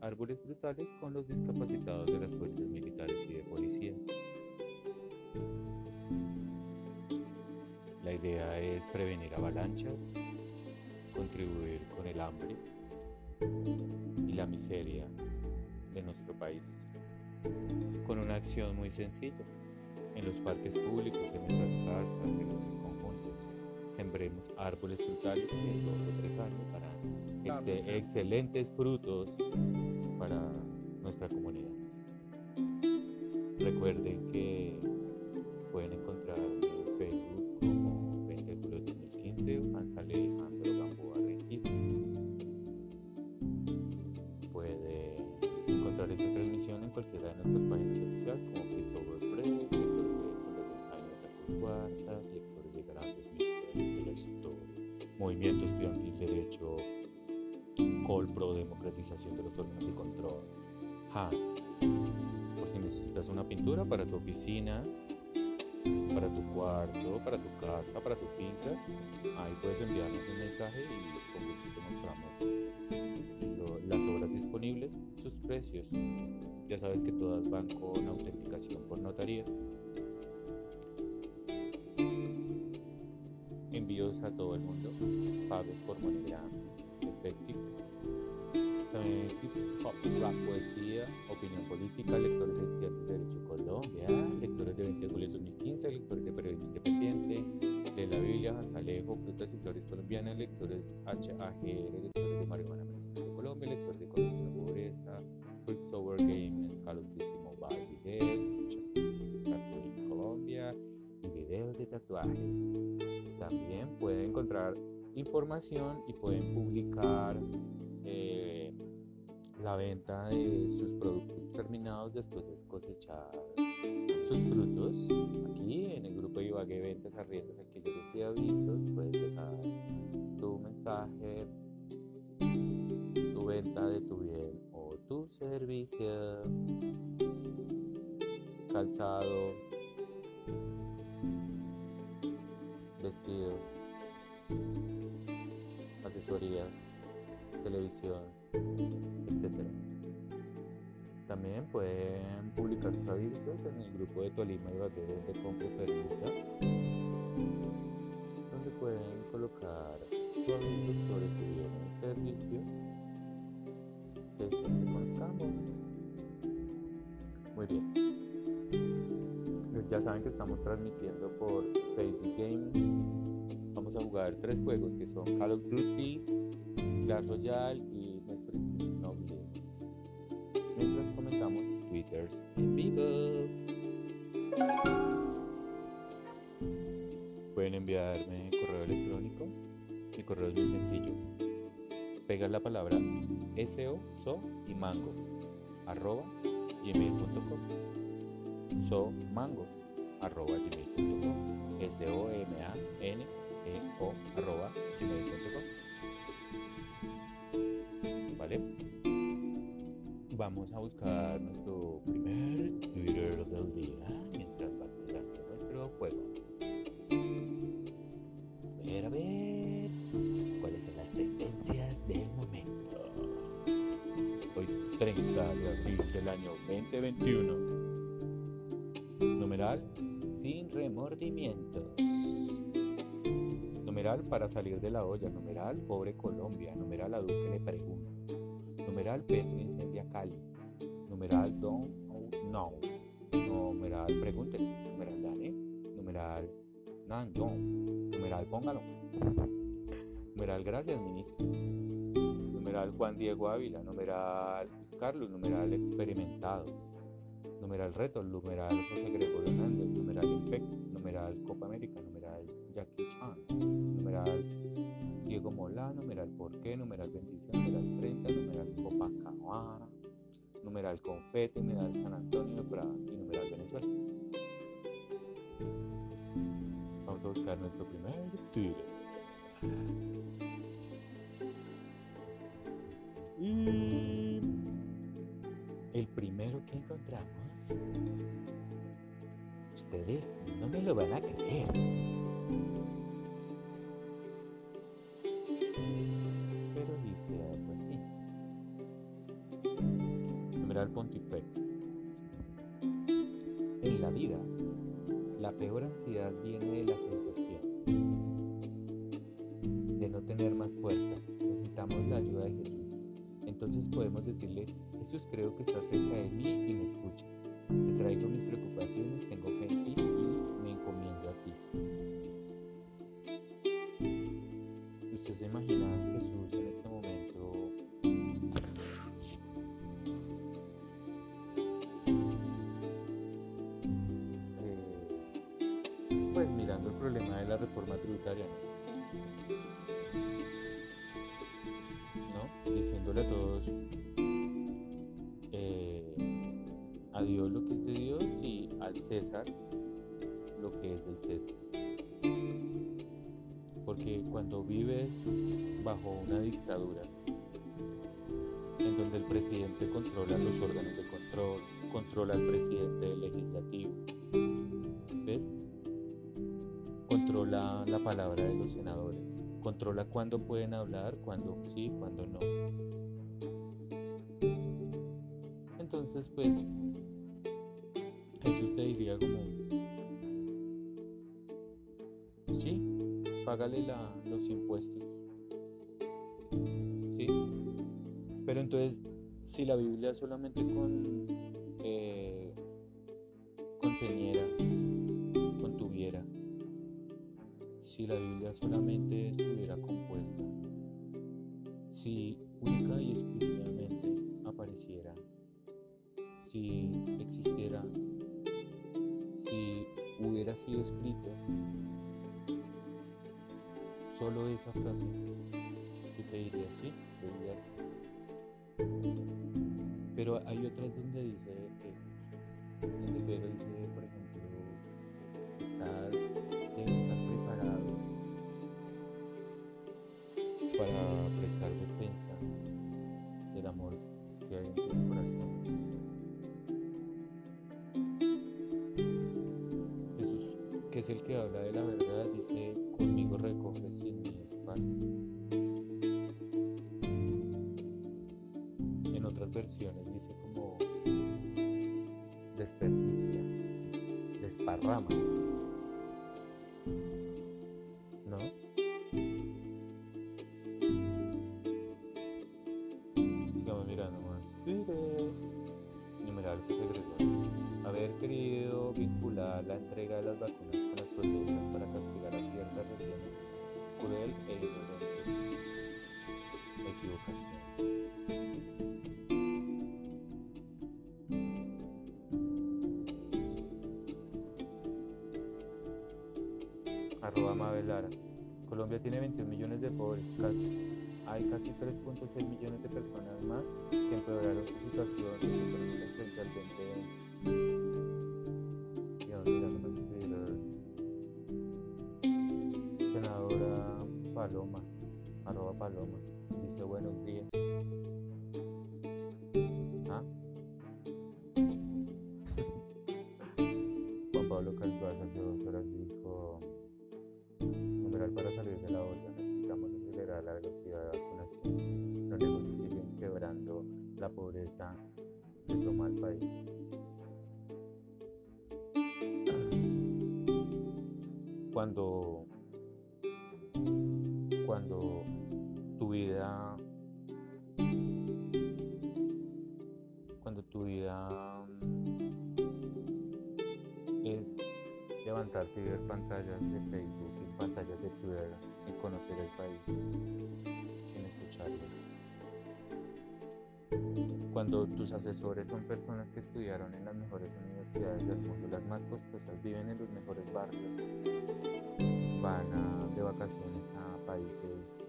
árboles frutales con los discapacitados de las fuerzas militares y de policía. La idea es prevenir avalanchas, contribuir con el hambre y la miseria de nuestro país. Con una acción muy sencilla, en los parques públicos, en nuestras casas, en nuestros conjuntos, sembremos árboles frutales de dos o tres años para excelentes frutos para nuestra comunidad. Recuerden que una pintura para tu oficina, para tu cuarto, para tu casa, para tu finca, ahí puedes enviarnos un mensaje y con gusto te mostramos las obras disponibles, sus precios. Ya sabes que todas van con autenticación por notaría. Envíos a todo el mundo, pagos por MoneyGram, efectivo. También poesía, opinión política, lectores de de Derecho Colombia, lectores de 20 de julio 2015, lectores de periodismo independiente, de la Biblia, Alejo, Frutas y Flores Colombianas, lectores HAG, lectores de Marihuana Medicinal de Colombia, lectores de Economía de la Pobreza, Fruit Sour Games, Call of Duty Mobile muchas en Colombia y videos de tatuajes. También pueden encontrar información y pueden publicar eh, la venta de sus productos terminados después de cosechar sus frutos. Aquí en el grupo Ibagué Ventas, Arriendas, Alquileres y Avisos puedes dejar tu mensaje, tu venta de tu bien o tu servicio, calzado, vestido, asesorías, televisión, etc. También pueden publicar sus avisos en el grupo de Tolima y Bagué de Compra Permuta, donde pueden colocar su aviso sobre su bien o servicio que siempre conozcamos. Muy bien. Ya saben que estamos transmitiendo por Facebook Game. Vamos a jugar tres juegos que son Call of Duty, Clash Royale En vivo. Pueden enviarme correo electrónico. Mi correo es muy sencillo. Pega la palabra SO, SO y mango arroba gmail.com so mango arroba gmail.com s o m a n e o arroba gmail.com vale vamos a buscar nuestro 2021 Numeral sin remordimientos. Numeral para salir de la olla. Numeral pobre Colombia. Numeral a Duque le pregunta. Numeral Petro incendia Cali. Numeral don't know. Numeral pregúntele. Numeral dale. Numeral nan. Numeral póngalo. Numeral gracias ministro. Numeral Juan Diego Ávila. Numeral Carlos. Numeral experimentado numeral reto, numeral José Gregorio Hernández, numeral IMPEC, numeral Copa América, numeral Jackie Chan, numeral Diego Molá, numeral por qué, numeral bendición, numeral 30, numeral Copacabana, numeral Confete, numeral San Antonio y numeral Venezuela. Vamos a buscar nuestro primer Twitter. El primero que encontramos, ustedes no me lo van a creer. Pero dice algo así. Numeral Pontifex. En la vida, la peor ansiedad viene de la sensación Podemos decirle, Jesús creo que estás cerca de mí y me escuchas. Una dictadura, en donde el presidente controla los órganos de control, controla al presidente del legislativo, ¿ves? Controla la palabra de los senadores, controla cuándo pueden hablar, cuándo sí, cuándo no. Entonces, pues, Jesús te diría como, sí, págale los impuestos. Entonces, si la Biblia solamente eh, conteniera, contuviera, si la Biblia solamente estuviera compuesta, si única y exclusivamente apareciera, si existiera, si hubiera sido escrito, solo esa frase, yo te diría sí. Hay otras donde dice que, Arroba Mabel Lara. Colombia tiene 21 millones de pobres, hay casi 3.6 millones de personas más que empeoraron su situación y su frente al 2020. Cuando tus asesores son personas que estudiaron en las mejores universidades del mundo, las más costosas, viven en los mejores barrios, van de vacaciones a países,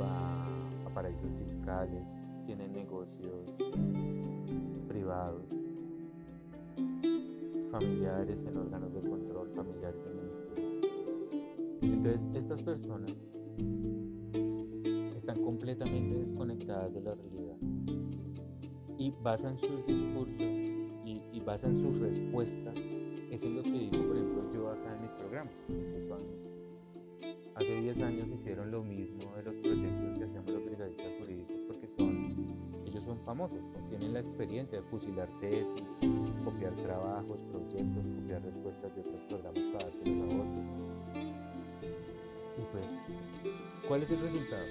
va a paraísos fiscales, tienen negocios privados, familiares en órganos de control, familiares en ministerios. Entonces, estas personas están completamente desconectadas de la realidad y basan sus discursos y, basan sus respuestas. Eso es lo que digo, por ejemplo, yo acá en mis programas. Hace 10 años hicieron lo mismo de los proyectos que hacemos los brigadistas jurídicos porque son, ellos son famosos, tienen la experiencia de fusilar tesis, copiar trabajos, proyectos, copiar respuestas de otros programas para dárselos a otros. Y pues, ¿cuál es el resultado?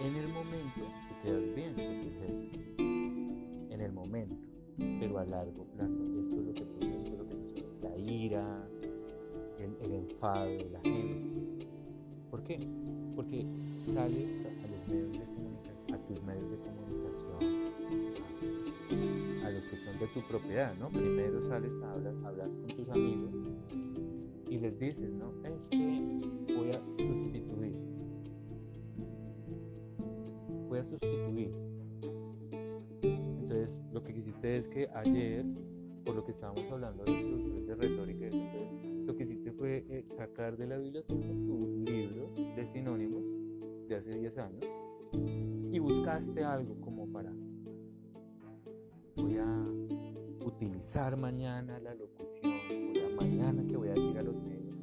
En el momento tú quedas bien en el momento, pero a largo plazo esto es lo que, es lo que sucede, la ira, el, enfado de la gente ¿Por qué? Porque sales a los medios de comunicación, a tus medios de comunicación, a, los que son de tu propiedad, ¿no? Primero sales, hablas, hablas con tus amigos y les dices, ¿no? Es que voy a sustituir. Voy a sustituir. Lo que quisiste es que ayer, por lo que estábamos hablando de, de retórica, entonces lo que hiciste fue eh, sacar de la biblioteca tu libro de sinónimos de hace 10 años y buscaste algo como para voy a utilizar mañana la locución o la mañana que voy a decir a los medios.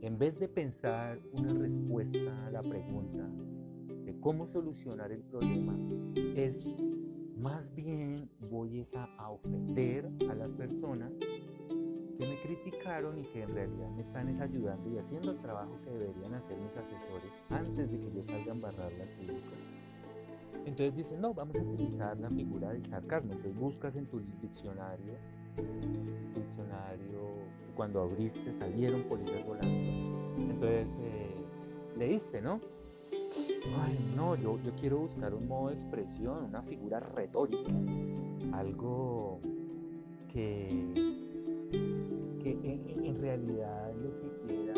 En vez de pensar una respuesta a la pregunta de cómo solucionar el problema es más bien voy a ofender a las personas que me criticaron y que en realidad me están ayudando y haciendo el trabajo que deberían hacer mis asesores antes de que yo salga a embarrarla al público. Entonces dicen, no, vamos a utilizar la figura del sarcasmo. Entonces buscas en tu diccionario, diccionario cuando abriste salieron policías volando. Entonces eh, leíste, ¿no? Ay, no, yo, yo quiero buscar un modo de expresión, una figura retórica, algo que en, realidad lo que quiera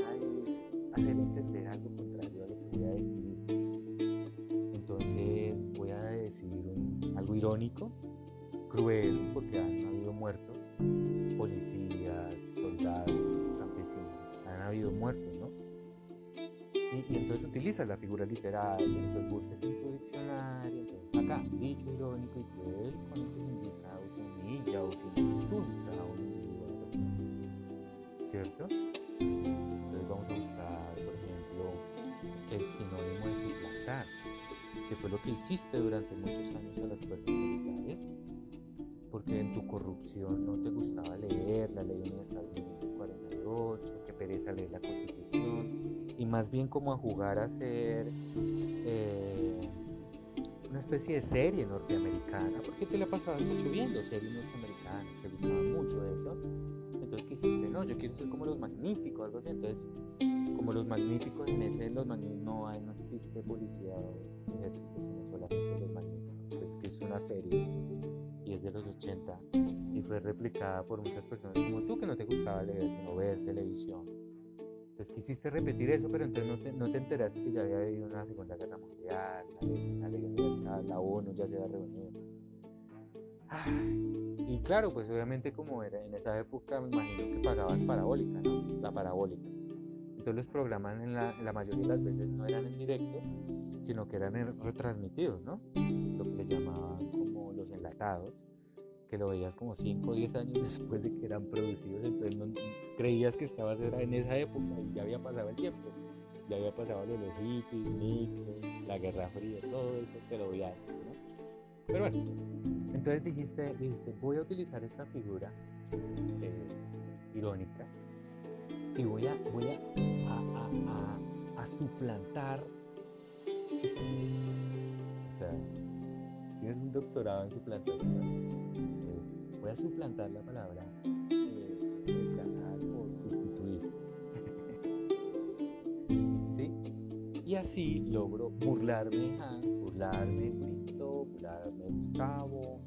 es hacer entender algo contrario a lo que voy a decir. Entonces voy a decir algo irónico, cruel, porque han habido muertos, policías, soldados, campesinos, han habido muertos, ¿no? Y, entonces utilizas la figura literaria, entonces buscas en tu diccionario, entonces acá, dicho irónico y cruel, que se indica o se humilla o se insulta a un ¿cierto? Entonces vamos a buscar, por ejemplo, el sinónimo de suplantar, que fue lo que hiciste durante muchos años a las fuerzas militares, porque en tu corrupción no te gustaba leer la ley universal de 1948, que pereza leer la constitución, y más bien como a jugar a ser eh, una especie de serie norteamericana, porque te la pasabas mucho viendo series norteamericanas, te gustaba mucho eso, entonces quisiste, no, yo quiero ser como los magníficos, algo así. Entonces, como los magníficos, en ese los magníficos no hay, no existe policía o ejército, sino solamente los magníficos. Pues que es una serie y es de los 80 y fue replicada por muchas personas como tú que no te gustaba leer, sino ver televisión. Entonces quisiste repetir eso, pero entonces no te, no te enteraste que ya había habido una Segunda Guerra Mundial, la ley, universal, la ONU ya se había reunido. Y claro, pues obviamente como era en esa época, me imagino que pagabas parabólica, ¿no? La parabólica. Entonces los programas en la, la mayoría de las veces no eran en directo, sino que eran retransmitidos, ¿no? Lo que le llamaban como los enlatados, que lo veías como 5 o 10 años después de que eran producidos, entonces no, creías que estabas en esa época y ya había pasado el tiempo. Ya había pasado lo de los hippies, Nixon, la Guerra Fría, todo eso te lo veías, ¿no? Pero bueno, entonces dijiste, dijiste voy a utilizar esta figura eh, irónica y voy a, voy a, a, suplantar. O sea, tienes un doctorado en suplantación. Voy a suplantar la palabra eh, reemplazar o sustituir. ¿Sí? Y así logro burlarme de Hans, burlarme de burlarme Gustavo,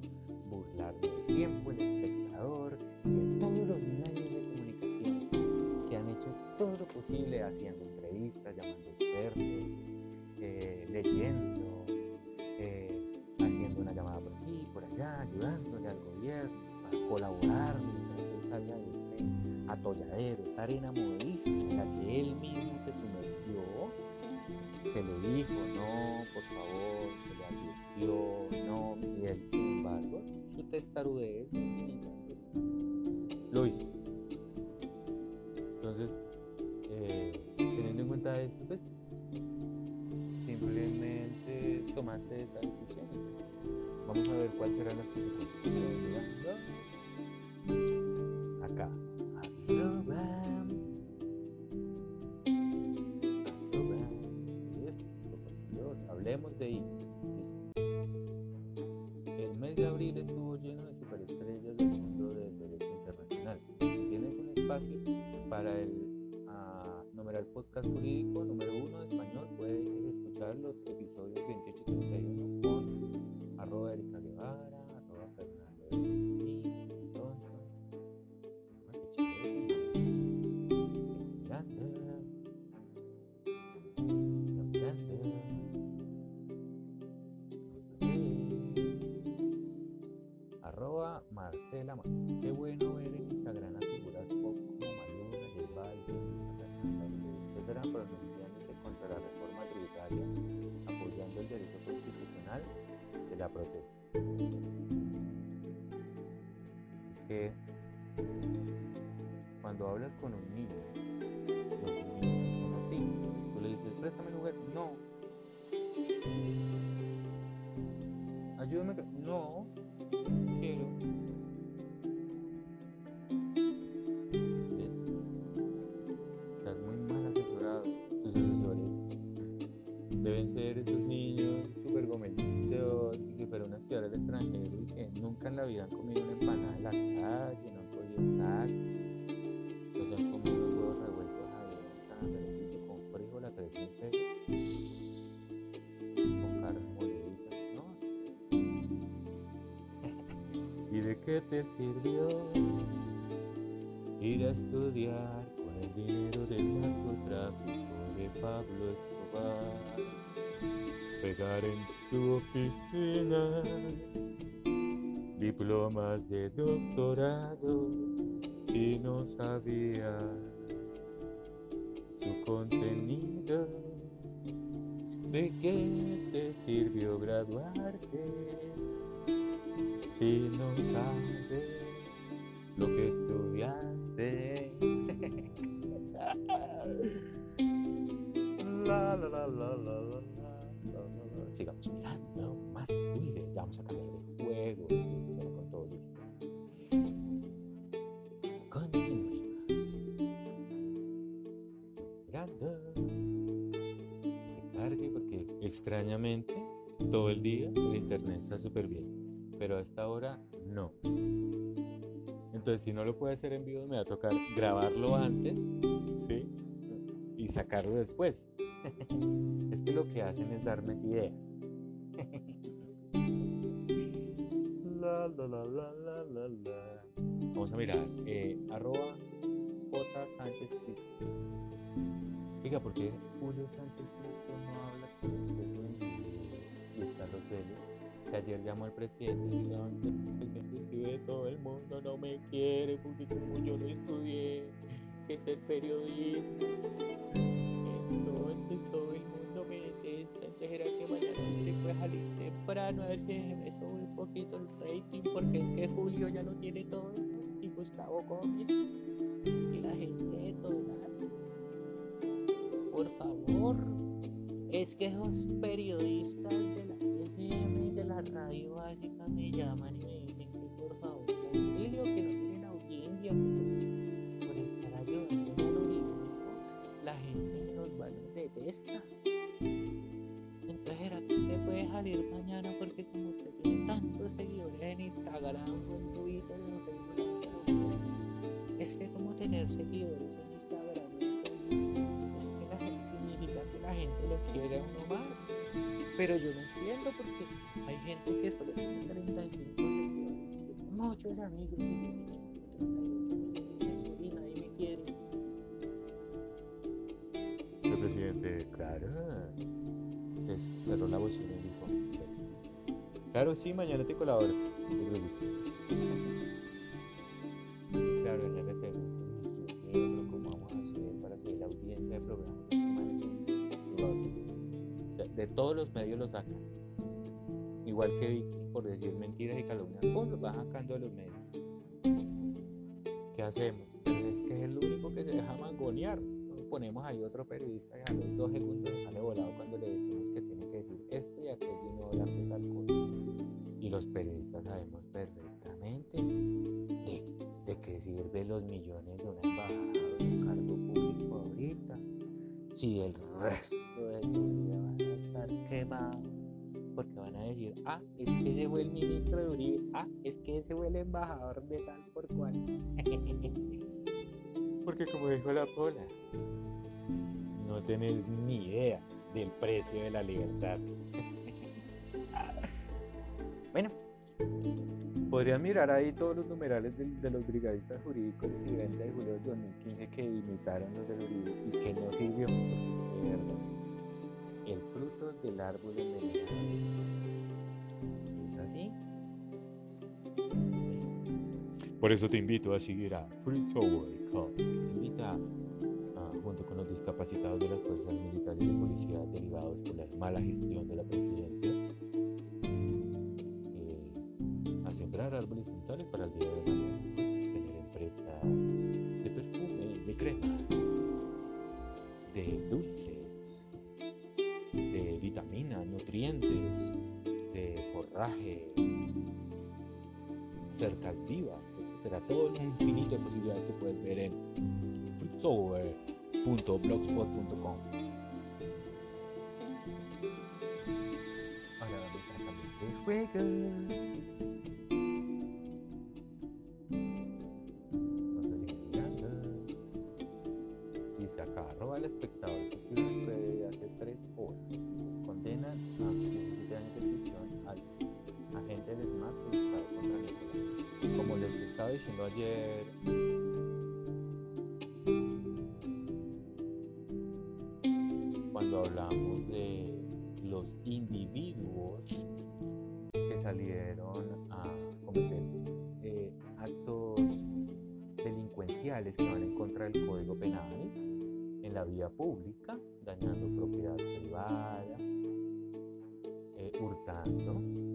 burlarme de tiempo, el espectador y de todos los medios de comunicación que han hecho todo lo posible haciendo entrevistas, llamando expertos, eh, leyendo, allá, ayudándole al gobierno para colaborar que salga de este atolladero, esta arena movediza en la que él mismo se sumergió se lo dijo, no, por mintió, no, y él, sin embargo, su testarudez pues, lo hizo. Entonces, eh, teniendo en cuenta esto, pues simplemente tomaste esa decisión. Pues, vamos a ver cuáles serán las consecuencias. Acá. Hablemos de ahí. El mes de abril estuvo lleno de superestrellas del mundo del derecho internacional. Si tienes un espacio para el uh, numeral podcast jurídico número uno de español, puedes los episodios 28 y 31 con arroba Erika Guevara, arroba Fernando Marcela Qué bueno ¿Y de qué te sirvió ir a estudiar con el dinero del narcotráfico de Pablo Escobar? pegar en tu oficina diplomas de doctorado si no sabías su contenido. ¿De qué te sirvió graduarte si no sabes lo que estudiaste? la sigamos mirando más Twitter. Ya vamos a cambiar de juegos con ustedes. Continuemos. Mirando. Se cargue porque extrañamente todo el día el internet está súper bien. Pero a esta hora no. Entonces, si no lo puede hacer en vivo, me va a tocar grabarlo antes, ¿sí? Y sacarlo después. es que lo que hacen es darme ideas. la, la, la, la, la, la. Vamos a mirar. Eh, arroba J. Sánchez Cristo. Oiga, ¿por qué Julio Sánchez Cristo no habla con usted y Luis Carlos Vélez? Que ayer llamó al presidente y el presidente de todo el mundo no me quiere porque como yo no estudié, que ser periodista todo el mundo me detesta, entonces era que mañana usted puede salir temprano a ver si me sube un poquito el rating, porque es que Julio ya lo tiene todo, y Gustavo Gómez, y la gente de todo Por favor, es que esos periodistas de la FM, de la radio básica, me llaman y me dicen que por favor, auxilio, que no tienen audiencia por, estar ayudando a la gente detesta. Entonces era que usted puede salir mañana porque como usted tiene tantos seguidores en Instagram en Twitter, no sé, es que como tener seguidores en Instagram es que la gente significa que la gente lo quiere a uno más. Pero yo no entiendo porque hay gente que solo tiene 35 seguidores, tiene muchos amigos y presidente, claro. Cerró la bocina y dijo, claro, sí, mañana te colaboro. ¡Pum! los medios. ¿Qué hacemos? Es que es el único que se deja mangonear. Ponemos ahí otro periodista y a los dos segundos sale volado cuando le decimos que tiene que decir esto y aquello y no hablar de tal cosa. Y los periodistas sabemos perfectamente de, qué sirve los millones de una embajada de un cargo público ahorita. Si el resto de tu vida van a estar quemados porque van a decir, ah, es que ese fue el ministro de Uribe, ah, es que ese fue el embajador de tal por cual. porque como dijo la Pola, no tenés ni idea del precio de la libertad. bueno, podrían mirar ahí todos los numerales de, los brigadistas jurídicos del 30 de julio de 2015 que imitaron los del Uribe y que no sirvió, porque es que verdad el fruto del árbol envenenado. ¿Es así? Por eso te invito a seguir a Free Software Te invita junto con los discapacitados de las fuerzas militares y de policía derivados por la mala gestión de la presidencia, eh, a sembrar árboles frutales para el día de mañana, pues, tener empresas de de forraje, cercas vivas, etcétera. Todo un infinito de posibilidades que puedes ver en fruitsover.blogspot.com. Ahora vamos a cambiar de juego.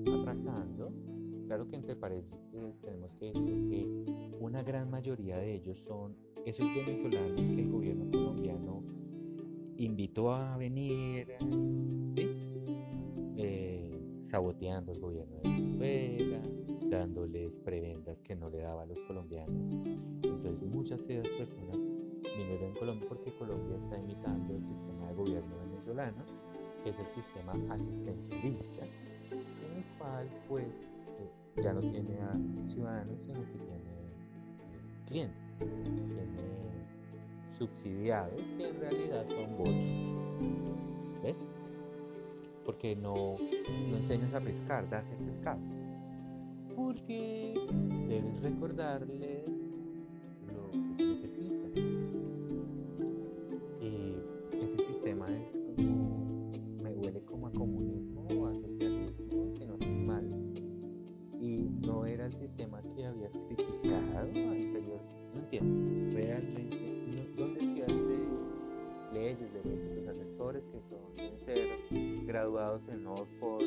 Atracando. Claro que entre paréntesis tenemos que decir que una gran mayoría de ellos son esos venezolanos que el gobierno colombiano invitó a venir. Eh, saboteando el gobierno de Venezuela, dándoles prebendas que no le daba a los colombianos. Entonces muchas de esas personas vinieron en Colombia porque Colombia está imitando el sistema de gobierno venezolano que es el sistema asistencialista, pues eh, ya no tiene a ciudadanos, sino que tiene eh, clientes, tiene subsidiados que en realidad son votos. ¿Ves? Porque no, no enseñas a pescar, das el pescado. Porque debes recordarles lo que necesitan. Y ese sistema es no era el sistema que habías criticado anterior. No entiendo. Realmente, ¿dónde estudiaste leyes, derechos? Los asesores que son, deben ser graduados en Oxford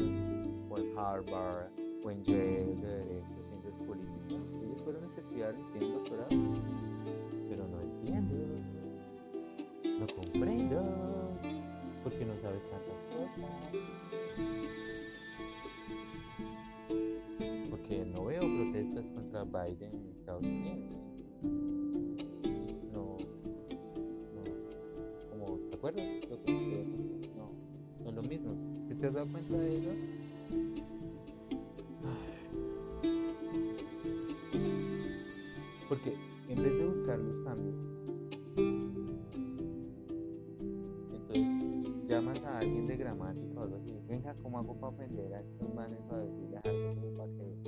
o en Harvard o en Yale de Derecho, Ciencias Políticas. Ellos fueron los que estudiaron y tienen doctorado. Pero no entiendo. No comprendo porque no sabes tantas cosas. Biden en Estados Unidos. No, no, como, ¿te acuerdas? Lo que no, no es lo mismo. Si te has dado cuenta de eso, porque en vez de buscar los cambios, llamas a alguien de gramática o algo así, venga, ¿cómo hago para aprender a estos manes para decirles algo como para que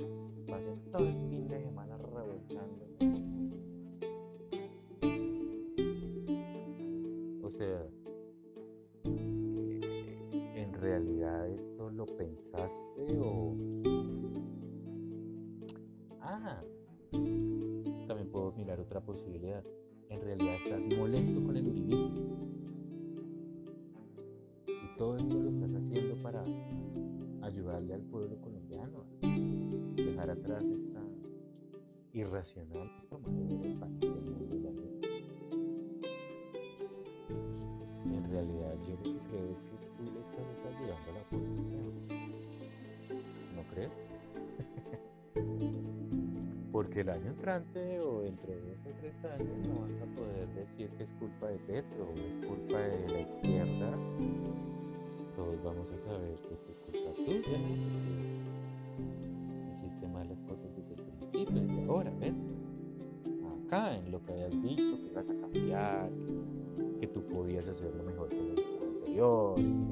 O sea, eh, ¿en realidad esto lo pensaste o...? Ah, también puedo mirar otra posibilidad. En realidad estás molesto con el uribismo todo esto lo estás haciendo para ayudarle al pueblo colombiano a dejar atrás esta irracional de ver el año entrante o dentro de dos o tres años no vas a poder decir que es culpa de Petro o es culpa de la izquierda. Todos vamos a saber que fue culpa tuya. Hiciste malas cosas desde el principio y ahora, ¿ves? Acá en lo que habías dicho, que ibas a cambiar, que, tú podías hacerlo mejor que los anteriores,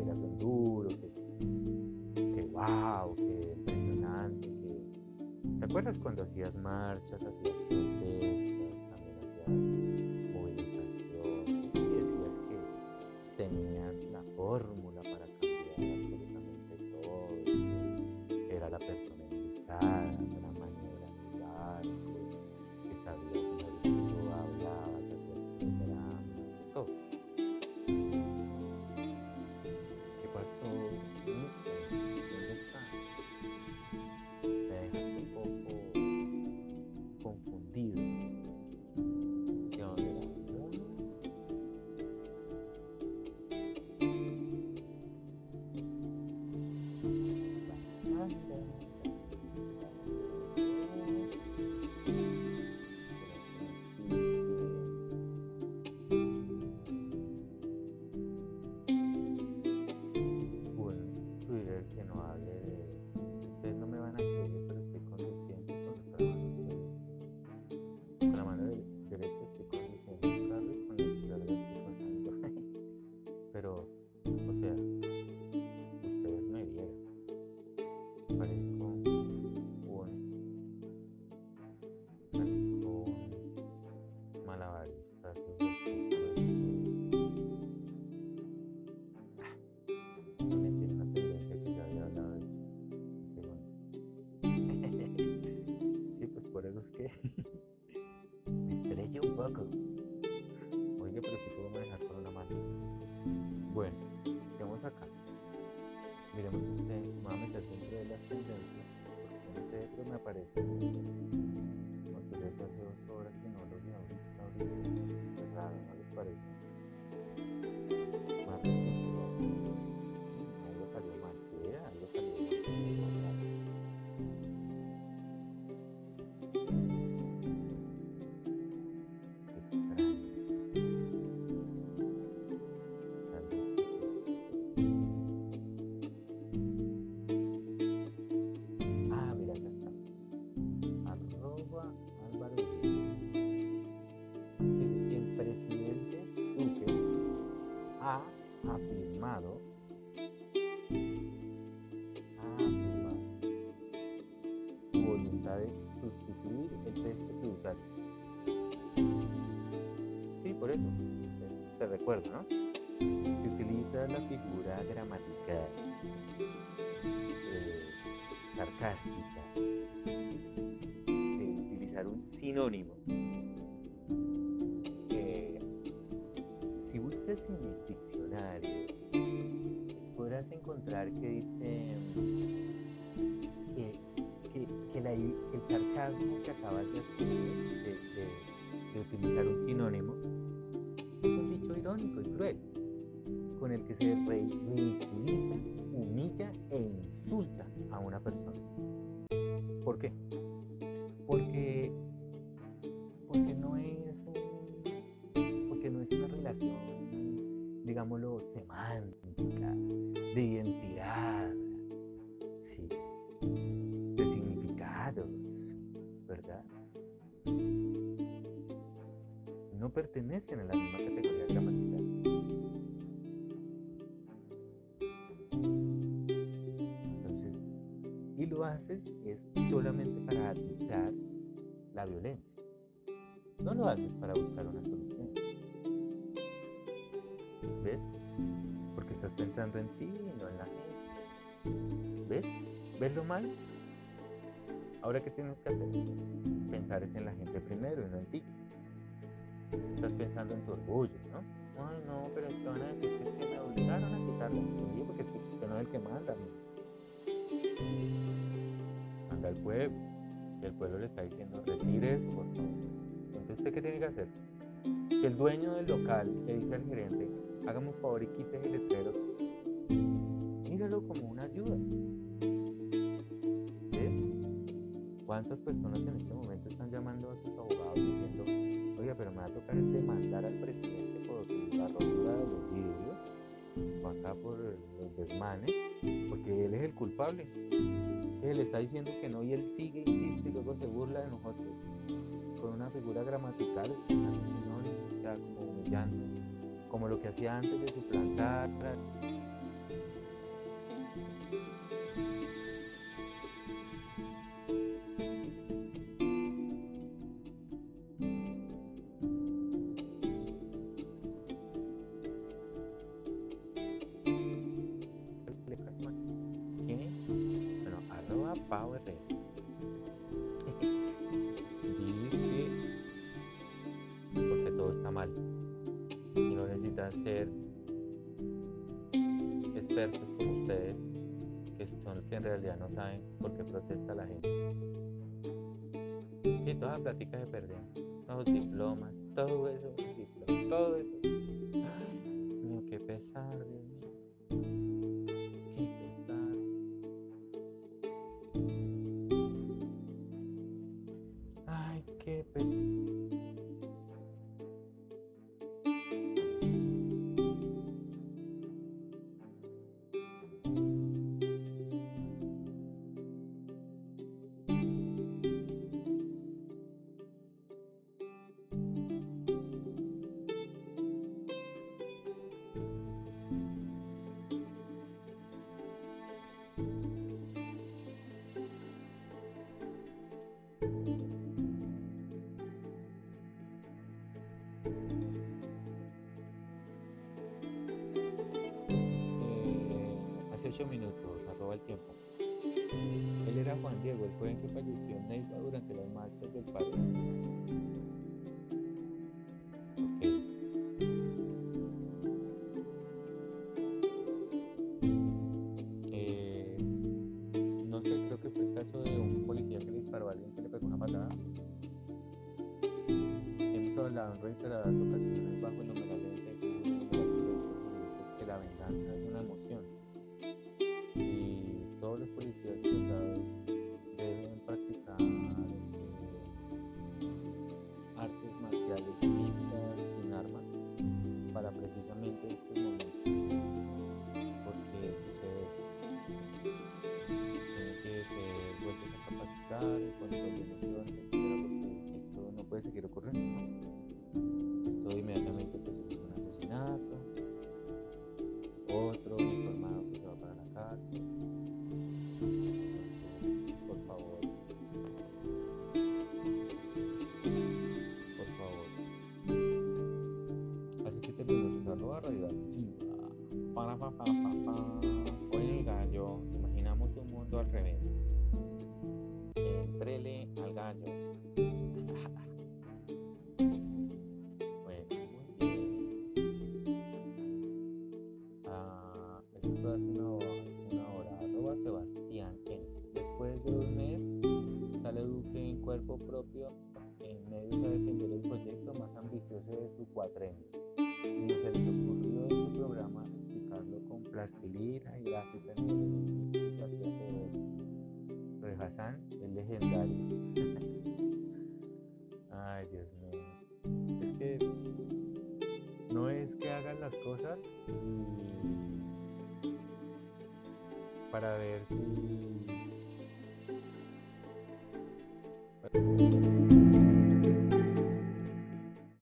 acuerdas cuando hacías marchas, hacías protestas, de utilizar un sinónimo. si buscas en el diccionario, podrás encontrar que dice que, el sarcasmo que acabas de hacer, de, utilizar un sinónimo, es un dicho irónico y cruel, con el que se ridiculiza, humilla e insulta a una persona. ¿Por qué? Porque, porque no es porque no es una relación, digámoslo, semántica, de identidad, sí, ¿verdad? No pertenecen a la misma categoría gramatical. Entonces, lo haces es solamente para atizar la violencia. No lo haces para buscar una solución. ¿Ves? Porque estás pensando en ti y no en la gente. ¿Ves? ¿Ves lo malo? Ahora, ¿qué tienes que hacer? Pensar es en la gente primero y no en ti. Estás pensando en tu orgullo, ¿no? Ay, no, pero es que van a decir que, me obligaron a quitarlo. Sí, porque es que usted no es el que manda. Al pueblo. Y el pueblo le está diciendo, retire eso, por. Entonces, ¿usted qué tiene que hacer? Si el dueño del local le dice al gerente, hágame un favor y quite el letrero, míralo como una ayuda. ¿Ves? ¿Cuántas personas en este momento están llamando a sus abogados diciendo, oiga, pero me va a tocar demandar al presidente por la rotura de los vidrios, o acá por los desmanes, porque él es el culpable? Que él está diciendo que no y él sigue, insiste y luego se burla de nosotros con una figura gramatical usando sinónimos, o sea, como humillando, como lo que hacía antes de suplantar. Mal no necesitan ser expertos como ustedes, que son los que en realidad no saben por qué protesta la gente. Sí, todas las pláticas se perdieron, los diplomas, todo eso, todo eso. Qué pesar, 18 minutos, arroba el tiempo. Él era Juan Diego, el joven que falleció en Neiva durante las marchas del paro nacional. Para,